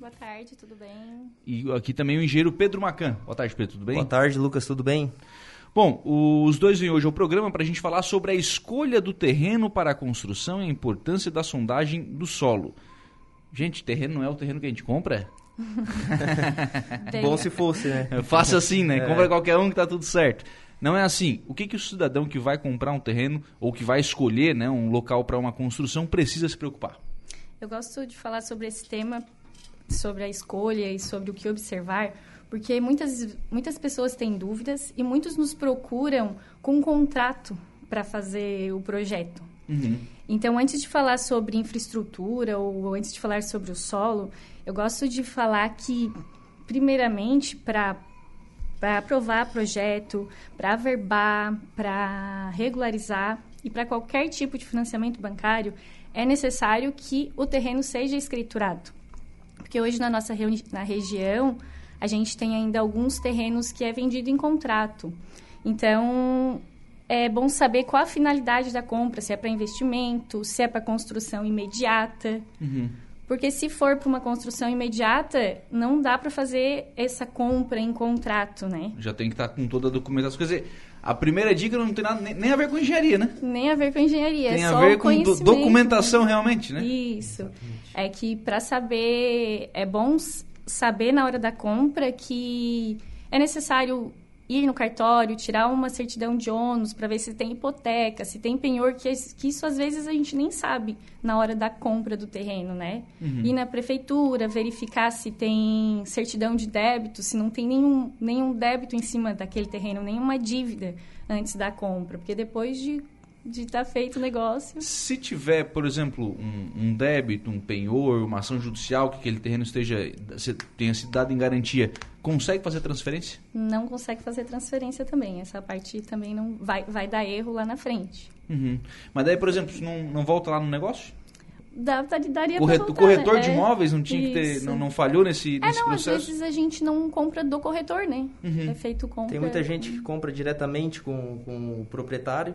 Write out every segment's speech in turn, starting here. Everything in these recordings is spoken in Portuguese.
Boa tarde, tudo bem? E aqui também o engenheiro Pedro Macan. Boa tarde, Pedro, tudo bem? Boa tarde, Lucas, tudo bem? Bom, os dois vêm hoje ao programa para a gente falar sobre a escolha do terreno para a construção e a importância da sondagem do solo. Gente, terreno não é o terreno que a gente compra? É? Bom se fosse, né? Faça assim, né? É. Compra qualquer um que tá tudo certo. Não é assim. O que, que o cidadão que vai comprar um terreno ou que vai escolher né, um local para uma construção precisa se preocupar? Eu gosto de falar sobre esse tema, sobre a escolha e sobre o que observar, porque muitas, muitas pessoas têm dúvidas e muitos nos procuram com um contrato para fazer o projeto. Uhum. Então, antes de falar sobre infraestrutura ou antes de falar sobre o solo, eu gosto de falar que, primeiramente, para para aprovar projeto, para averbar, para regularizar e para qualquer tipo de financiamento bancário, é necessário que o terreno seja escriturado. Porque hoje na nossa na região, a gente tem ainda alguns terrenos que é vendido em contrato. Então, é bom saber qual a finalidade da compra, se é para investimento, se é para construção imediata. Uhum. Porque se for para uma construção imediata, não dá para fazer essa compra em contrato, né? Já tem que estar tá com toda a documentação. Quer dizer, a primeira dica não tem nada nem a ver com engenharia, né? Nem a ver com engenharia, tem é a ver com do, documentação realmente, né? Isso. Exatamente. É que para saber, é bom saber na hora da compra que é necessário ir no cartório, tirar uma certidão de ônus para ver se tem hipoteca, se tem penhor, que, que, isso às vezes a gente nem sabe na hora da compra do terreno, né? Uhum. Ir na prefeitura, verificar se tem certidão de débito, se não tem nenhum, nenhum débito em cima daquele terreno, nenhuma dívida antes da compra, porque depois de de estar tá feito o negócio. Se tiver, por exemplo, um, um, débito, um penhor, uma ação judicial que aquele terreno esteja tenha sido dado em garantia, consegue fazer transferência? Não consegue fazer transferência também. Essa parte também não vai, vai dar erro lá na frente. Uhum. Mas daí, por exemplo, não, não volta lá no negócio? Dá, daria Corretor, voltar, corretor né? de é, imóveis não tinha isso. que ter, não, não falhou nesse, nesse é, não, processo? Às vezes a gente não compra do corretor, né? Uhum. É feito compra. Tem muita gente que compra diretamente com, com o proprietário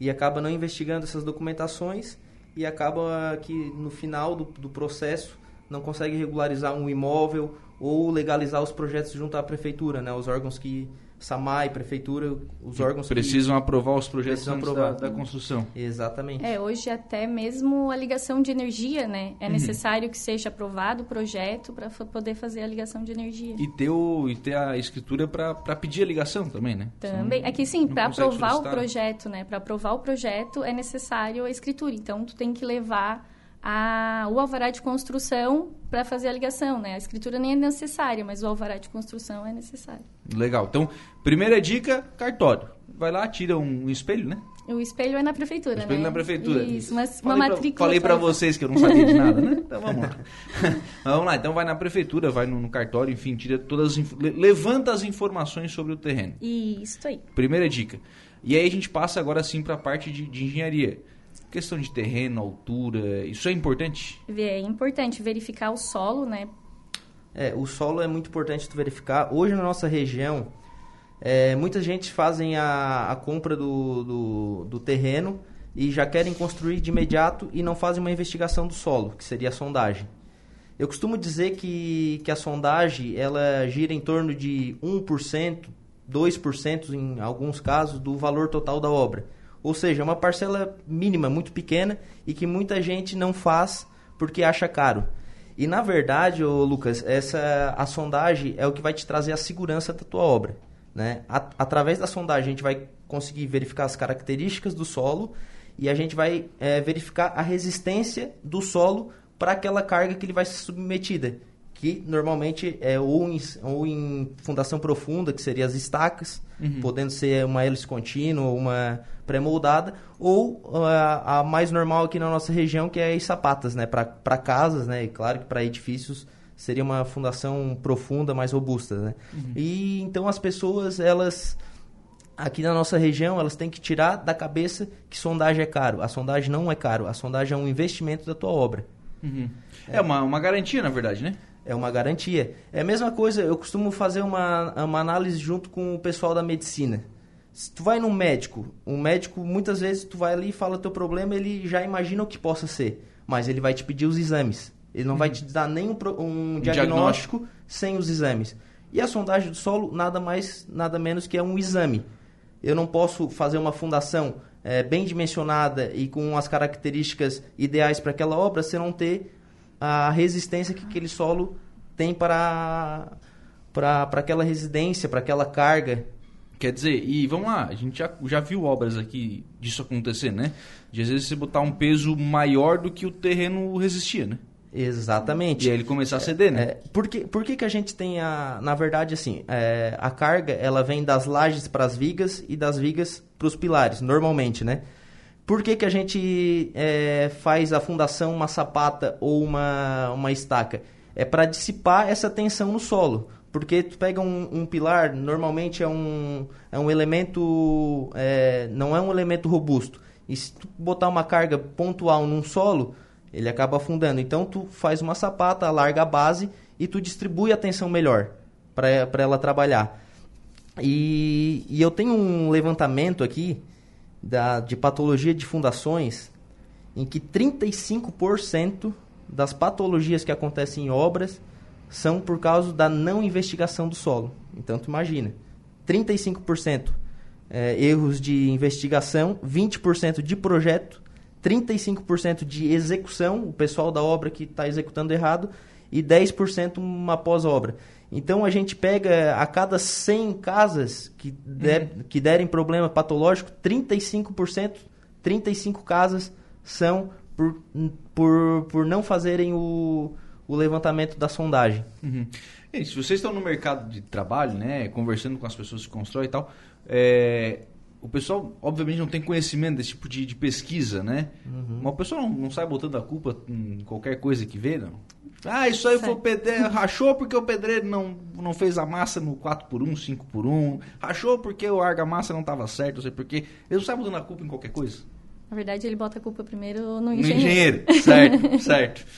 e acaba não investigando essas documentações e acaba que no final do, do processo não consegue regularizar um imóvel ou legalizar os projetos junto à prefeitura, né? Os órgãos que SAMAI, prefeitura, os órgãos precisam que aprovar os projetos aprovar. Da, da, construção. Exatamente. É, hoje até mesmo a ligação de energia, né? É uhum. necessário que seja aprovado o projeto para poder fazer a ligação de energia. E ter, o, e ter a escritura para pedir a ligação também, né? Também. é que sim, para aprovar o projeto, né? Para aprovar o projeto é necessário a escritura. Então, tu tem que levar a, o alvará de construção para fazer a ligação, né? A escritura nem é necessária, mas o alvará de construção é necessário. Legal. Então, primeira dica, cartório. Vai lá, tira um espelho, né? O espelho é na prefeitura, o espelho né? na prefeitura. Isso, mas falei uma matrícula. Pra, falei para vocês que eu não sabia de nada, né? Então vamos lá. vamos lá, então vai na prefeitura, vai no, no cartório, enfim, tira todas as levanta as informações sobre o terreno. Isso aí. Primeira dica. E aí a gente passa agora sim para a parte de, de engenharia. Questão de terreno, altura, isso é importante? É importante verificar o solo, né? É, o solo é muito importante tu verificar. Hoje na nossa região, é, muita gente fazem a, a compra do, do, do, terreno e já querem construir de imediato e não fazem uma investigação do solo, que seria a sondagem. Eu costumo dizer que, que a sondagem ela gira em torno de 1%, 2% em alguns casos do valor total da obra. Ou seja, uma parcela mínima, muito pequena e que muita gente não faz porque acha caro. E na verdade, ô Lucas, essa a sondagem é o que vai te trazer a segurança da tua obra, né? através da sondagem a gente vai conseguir verificar as características do solo e a gente vai é, verificar a resistência do solo para aquela carga que ele vai ser submetida que normalmente é ou em, ou em fundação profunda, que seria as estacas, uhum. podendo ser uma hélice contínua ou uma pré-moldada, ou a, a, mais normal aqui na nossa região, que é as sapatas, né, para casas, né, e claro que para edifícios seria uma fundação profunda, mais robusta, né. Uhum. E então as pessoas, elas aqui na nossa região, elas têm que tirar da cabeça que sondagem é caro. A sondagem não é caro, a sondagem é um investimento da tua obra. Uhum. É, é uma, uma garantia, na verdade, né? É uma garantia. É a mesma coisa, eu costumo fazer uma, uma análise junto com o pessoal da medicina. Se tu vai num médico, um médico, muitas vezes tu vai ali e fala teu problema, ele já imagina o que possa ser, mas ele vai te pedir os exames. Ele não vai te dar nem um, um diagnóstico, sem os exames. E a sondagem do solo nada mais, nada menos que é um exame. Eu não posso fazer uma fundação eh, bem dimensionada e com as características ideais para aquela obra se não ter a resistência que aquele solo tem para para aquela residência, para aquela carga. Quer dizer, e vamos lá, a gente já, já viu obras aqui disso acontecer, né? De às vezes você botar um peso maior do que o terreno resistia, né? Exatamente. E aí ele começar a ceder, né? É, por que, por que, que a gente tem a. Na verdade, assim, é, a carga ela vem das lajes para as vigas e das vigas para os pilares, normalmente, né? Por que, que a gente é, faz a fundação uma sapata ou uma, uma estaca? É para dissipar essa tensão no solo. Porque tu pega um, um pilar, normalmente é um, é um elemento. é, não é um elemento robusto. E se tu botar uma carga pontual num solo, ele acaba afundando. Então tu faz uma sapata, alarga a base e tu distribui a tensão melhor para ela trabalhar. E, e eu tenho um levantamento aqui da, de patologia de fundações em que 35% das patologias que acontecem em obras são por causa da não investigação do solo. Então tu imagina, 35% é, erros de investigação, 20% de projeto, 35% de execução, o pessoal da obra que está executando errado, e 10% uma pós-obra. Então a gente pega a cada 100 casas que, der, que derem problema patológico, 35%, 35 casas são por, por, por não fazerem o, o levantamento da sondagem. Uhum. E se vocês estão no mercado de trabalho, né, conversando com as pessoas que constroem e tal, é, o pessoal, obviamente, não tem conhecimento desse tipo de, de pesquisa, né? Mas o pessoal não, não sai botando a culpa em qualquer coisa que vê, não? Ah, isso aí foi o pedreiro, rachou porque o pedreiro não, não fez a massa no 4x1, 5x1, rachou porque o argamassa não estava certo, não sei porquê. Eles não saem botando a culpa em qualquer coisa. Na verdade, ele bota a culpa primeiro no No engenheiro. engenheiro, certo, certo.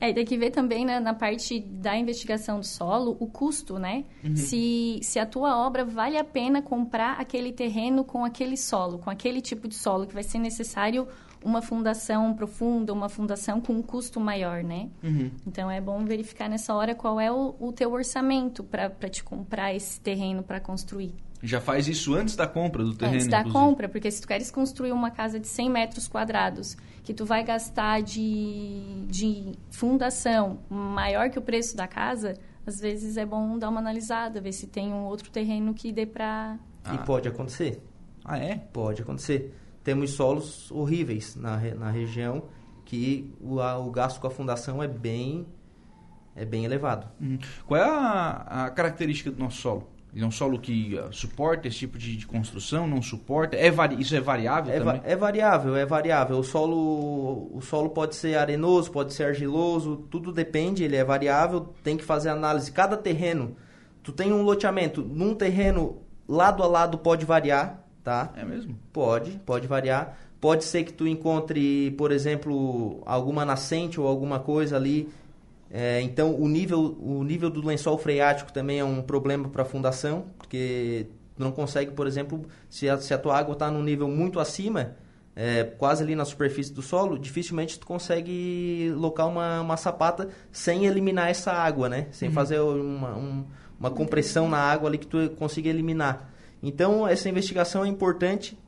É, tem que ver também né, na parte da investigação do solo o custo, né? Se, se a tua obra vale a pena comprar aquele terreno com aquele solo, com aquele tipo de solo, que vai ser necessário uma fundação profunda, uma fundação com um custo maior, né? Uhum. Então é bom verificar nessa hora qual é o, o teu orçamento para te comprar esse terreno para construir. Já faz isso antes da compra do terreno, Antes da inclusive. compra, porque se tu queres construir uma casa de 100 metros quadrados, que tu vai gastar de, de fundação maior que o preço da casa, às vezes é bom dar uma analisada, ver se tem um outro terreno que dê para... Ah. E pode acontecer. Ah, é? Pode acontecer. Temos solos horríveis na, na região que o, a- o gasto com a fundação é bem, é bem elevado. Uhum. Qual é a, a característica do nosso solo? Ele é um solo que ah, suporta esse tipo de, de construção, não suporta? É vari... Isso é variável É, também? é variável, é variável. O solo, o solo pode ser arenoso, pode ser argiloso, tudo depende, ele é variável, tem que fazer análise. Cada terreno, tu tem um loteamento, num terreno lado a lado pode variar, tá? É mesmo? Pode, pode variar. Pode ser que tu encontre, por exemplo, alguma nascente ou alguma coisa ali. É, então, o nível, o nível do lençol freático também é um problema para a fundação, porque tu não consegue, por exemplo, se a, se a tua água está num nível muito acima, é, quase ali na superfície do solo, dificilmente tu consegue locar uma, uma sapata sem eliminar essa água, né? Sem fazer uma, um- uma compressão na água ali que tu consiga eliminar. Então, essa investigação é importante.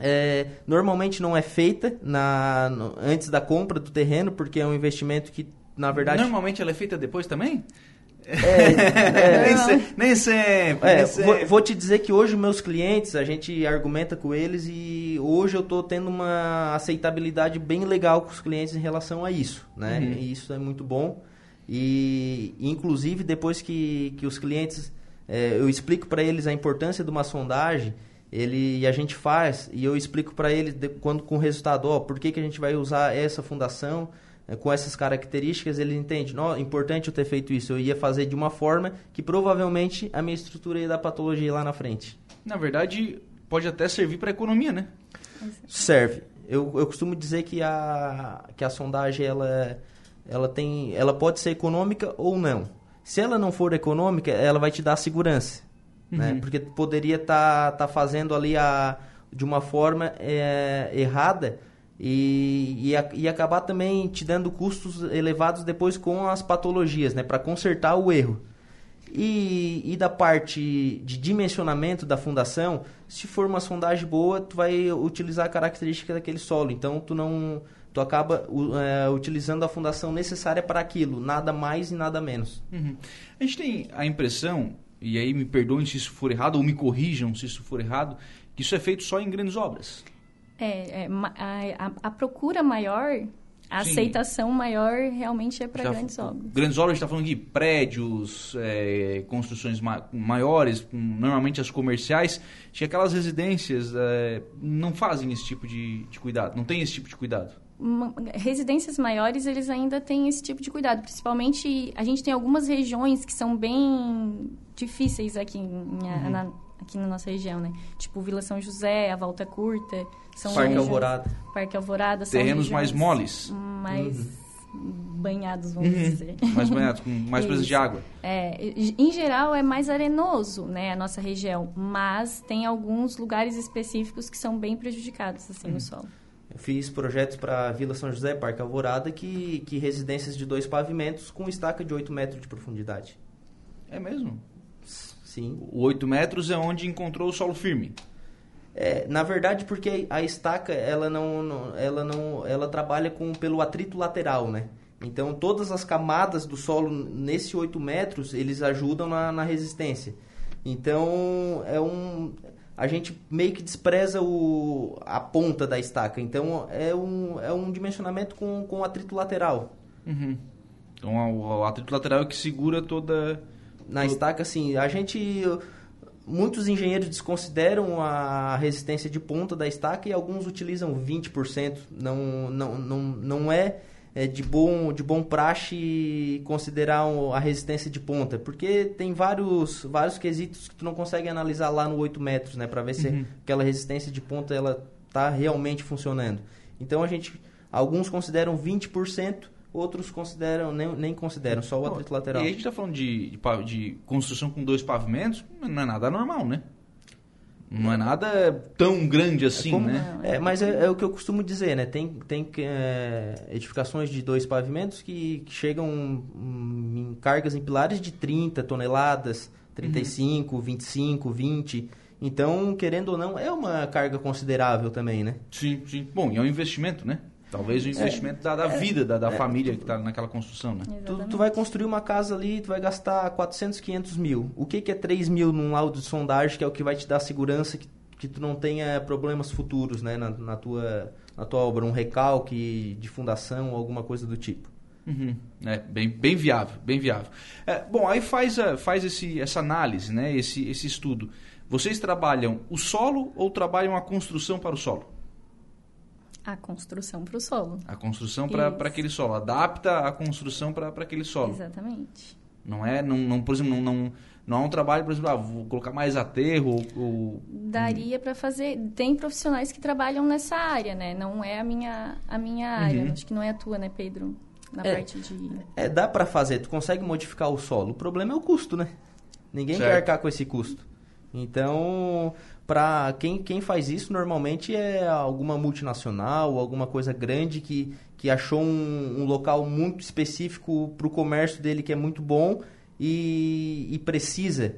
É, normalmente não é feita na, no- antes da compra do terreno, porque é um investimento que, na verdade... Normalmente ela é feita depois também? É, nem, se- nem sempre. É, nem vou, sempre. vou te dizer que hoje meus clientes, a gente argumenta com eles e hoje eu estou tendo uma aceitabilidade bem legal com os clientes em relação a isso, né? Uhum. E isso é muito bom. E, inclusive, depois que, que os clientes... é, eu explico para eles a importância de uma sondagem, ele, e a gente faz, e eu explico para eles de- quando com o resultado, ó, por que, que a gente vai usar essa fundação é, com essas características, ele entende, não, é importante eu ter feito isso, eu ia fazer de uma forma que provavelmente a minha estrutura ia dar patologia lá na frente. Na verdade, pode até servir para economia, né? Serve. Eu, eu costumo dizer que a, que a sondagem ela, ela, tem, ela pode ser econômica ou não. Se ela não for econômica, ela vai te dar segurança. Né? Uhum. Porque tu poderia estar tá, tá fazendo ali a, de uma forma é, errada e, e, e, acabar também te dando custos elevados depois com as patologias, né, para consertar o erro. E, e, da parte de dimensionamento da fundação, se for uma sondagem boa, tu vai utilizar a característica daquele solo. Então tu não tu acaba é, utilizando a fundação necessária para aquilo, nada mais e nada menos. Uhum. A gente tem a impressão, e aí me perdoem se isso for errado, ou me corrijam se isso for errado, que isso é feito só em grandes obras. É, é a, a, procura maior, a Sim. aceitação maior realmente é para grandes obras. Grandes obras, a gente está falando de prédios, é, construções ma maiores, normalmente as comerciais, que aquelas residências é, não fazem esse tipo de, de cuidado, não tem esse tipo de cuidado residências maiores eles ainda têm esse tipo de cuidado principalmente a gente tem algumas regiões que são bem difíceis aqui em, uhum. na, aqui na nossa região né tipo Vila São José a Volta Curta são Parque regiões, Alvorada Parque Alvorada terrenos mais moles mais uhum. banhados vamos uhum. dizer mais banhados com mais presença de água é em geral é mais arenoso né a nossa região mas tem alguns lugares específicos que são bem prejudicados assim no uhum. solo fiz projetos para Vila São José, Parque Alvorada, que, que residências de dois pavimentos com estaca de 8 metros de profundidade. É mesmo? Sim. O 8 metros é onde encontrou o solo firme. É, na verdade, porque a estaca ela não, não, ela não, ela trabalha com pelo atrito lateral, né? Então todas as camadas do solo nesse 8 metros eles ajudam na, na resistência. Então é um a gente meio que despreza o, a ponta da estaca. Então é um, é um dimensionamento com, com atrito lateral. Uhum. Então o, o atrito lateral é que segura toda. Na estaca, sim. A gente. Muitos engenheiros desconsideram a resistência de ponta da estaca e alguns utilizam 20%. Não, não, não, não é é, de, bom, de bom praxe considerar a resistência de ponta, porque tem vários, vários quesitos que tu não consegue analisar lá no 8 metros, né, para ver se uhum. aquela resistência de ponta ela tá realmente funcionando. Então a gente, alguns consideram 20%, outros consideram nem, nem consideram, só o atrito lateral. E a gente está falando de, de, de construção com dois pavimentos, não é nada normal, né? Não é nada tão grande assim, é como, né? É, mas é, é, o que eu costumo dizer, né? Tem, tem é, edificações de dois pavimentos que, que chegam em cargas em pilares de 30 toneladas, 35, uhum. 25, 20. Então, querendo ou não, é uma carga considerável também, né? Sim, sim. Bom, e é um investimento, né? Talvez o investimento é, da, da é, vida da, da é, família tu, que está naquela construção, né? Tu, tu, vai construir uma casa ali, tu vai gastar 400, 500 mil. O que, que é 3 mil num laudo de sondagem, que é o que vai te dar segurança que, que tu não tenha problemas futuros, né? Na, na, tua, na tua obra, um recalque de fundação ou alguma coisa do tipo. Uhum. É, bem, bem viável, bem viável. É, bom, aí faz, a, faz esse, essa análise, né? esse, esse estudo. Vocês trabalham o solo ou trabalham a construção para o solo? A construção para o solo. A construção para aquele solo. Adapta a construção para aquele solo. Exatamente. Não é, não, não por exemplo, não, não, não é um trabalho, por exemplo, ah, vou colocar mais aterro ou... Daria para fazer... Tem profissionais que trabalham nessa área, né? Não é a minha, a minha área. Uhum. Acho que não é a tua, né, Pedro? Na é, parte de... É, dá para fazer. Tu consegue modificar o solo. O problema é o custo, né? Ninguém certo. quer arcar com esse custo. Então, para quem, quem faz isso normalmente é alguma multinacional, alguma coisa grande que, que achou um, um local muito específico para o comércio dele que é muito bom e, e precisa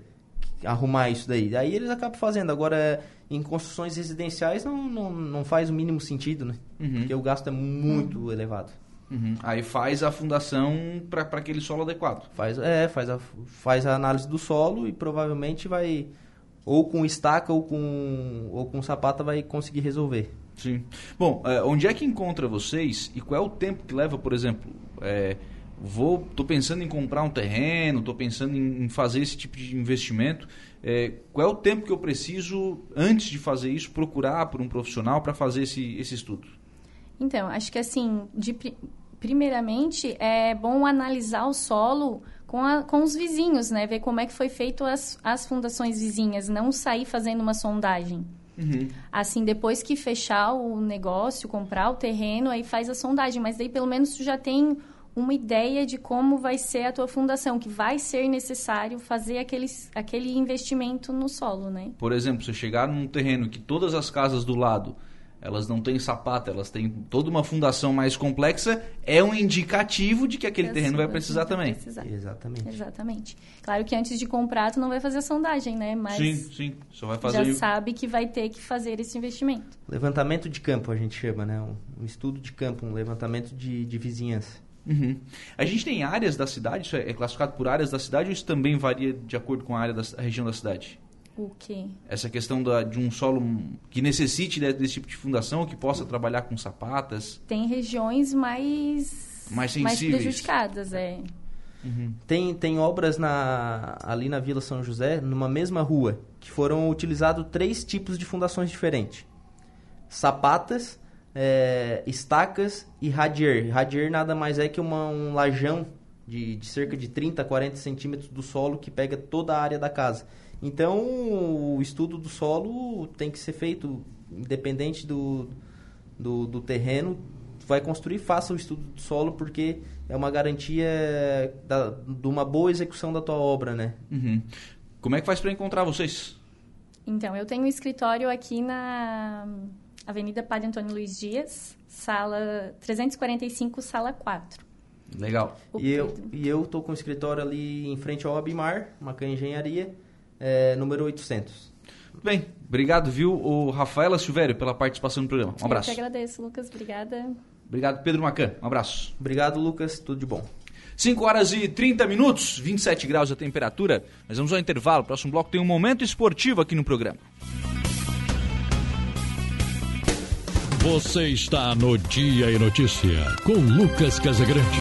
arrumar isso daí. Aí eles acabam fazendo. Agora, em construções residenciais não, não, não faz o mínimo sentido, né? Uhum. Porque o gasto é muito uhum. elevado. Uhum. Aí faz a fundação para aquele solo adequado. Faz, é, faz a, faz a análise do solo e provavelmente vai ou com estaca ou com, ou com sapata vai conseguir resolver. Sim. Bom, é, onde é que encontra vocês e qual é o tempo que leva, por exemplo, é, vou, tô pensando em comprar um terreno, tô pensando em, em fazer esse tipo de investimento, é, qual é o tempo que eu preciso, antes de fazer isso, procurar por um profissional para fazer esse, esse estudo? Então, acho que assim, de, primeiramente, é bom analisar o solo com, a, com os vizinhos, né? Ver como é que foi feito as, as fundações vizinhas, não sair fazendo uma sondagem. Uhum. Assim, depois que fechar o negócio, comprar o terreno, aí faz a sondagem. Mas daí, pelo menos, tu já tem uma ideia de como vai ser a tua fundação, que vai ser necessário fazer aquele, aquele investimento no solo, né? Por exemplo, se eu chegar num terreno que todas as casas do lado elas não têm sapato, elas têm toda uma fundação mais complexa, é um indicativo de que aquele terreno vai precisar também. Precisar. Exatamente. Exatamente. Claro que antes de comprar, tu não vai fazer a sondagem, né? Mas Sim, sim. Só vai fazer. já sabe que vai ter que fazer esse investimento. Levantamento de campo, a gente chama, né? Um, um estudo de campo, um levantamento de, de vizinhança. Uhum. A gente tem áreas da cidade, isso é é classificado por áreas da cidade ou isso também varia de acordo com a área da a região da cidade? O quê? Essa questão da- de um solo que necessite de- desse tipo de fundação, que possa trabalhar com sapatas. Tem regiões mais Mais sensíveis. prejudicadas, é. Tem, tem obras na, ali na Vila São José, numa mesma rua, que foram utilizados três tipos de fundações diferentes: sapatas, é, estacas e radier. Radier nada mais é que uma, um lajão de, de cerca de 30 a 40 centímetros do solo que pega toda a área da casa. Então, o estudo do solo tem que ser feito independente do, do, do terreno. Vai construir, faça o estudo do solo, porque é uma garantia da, de uma boa execução da tua obra, né? Uhum. Como é que faz para encontrar vocês? Então, eu tenho um escritório aqui na Avenida Padre Antônio Luiz Dias, sala 345, sala 4. Legal. O E eu, e eu tô com o escritório ali em frente ao Abimar, Macan Engenharia, é, número 800. Tudo bem. Obrigado, viu, o Rafaela Silvério, pela participação no programa. Um abraço. Eu que agradeço, Lucas. Obrigada. Obrigado, Pedro Macan. Um abraço. Obrigado, Lucas. Tudo de bom. 5 horas e 30 minutos, 27 graus a temperatura. Nós vamos ao intervalo. Próximo bloco tem um momento esportivo aqui no programa. Você está no Dia e Notícia com Lucas Casagrande.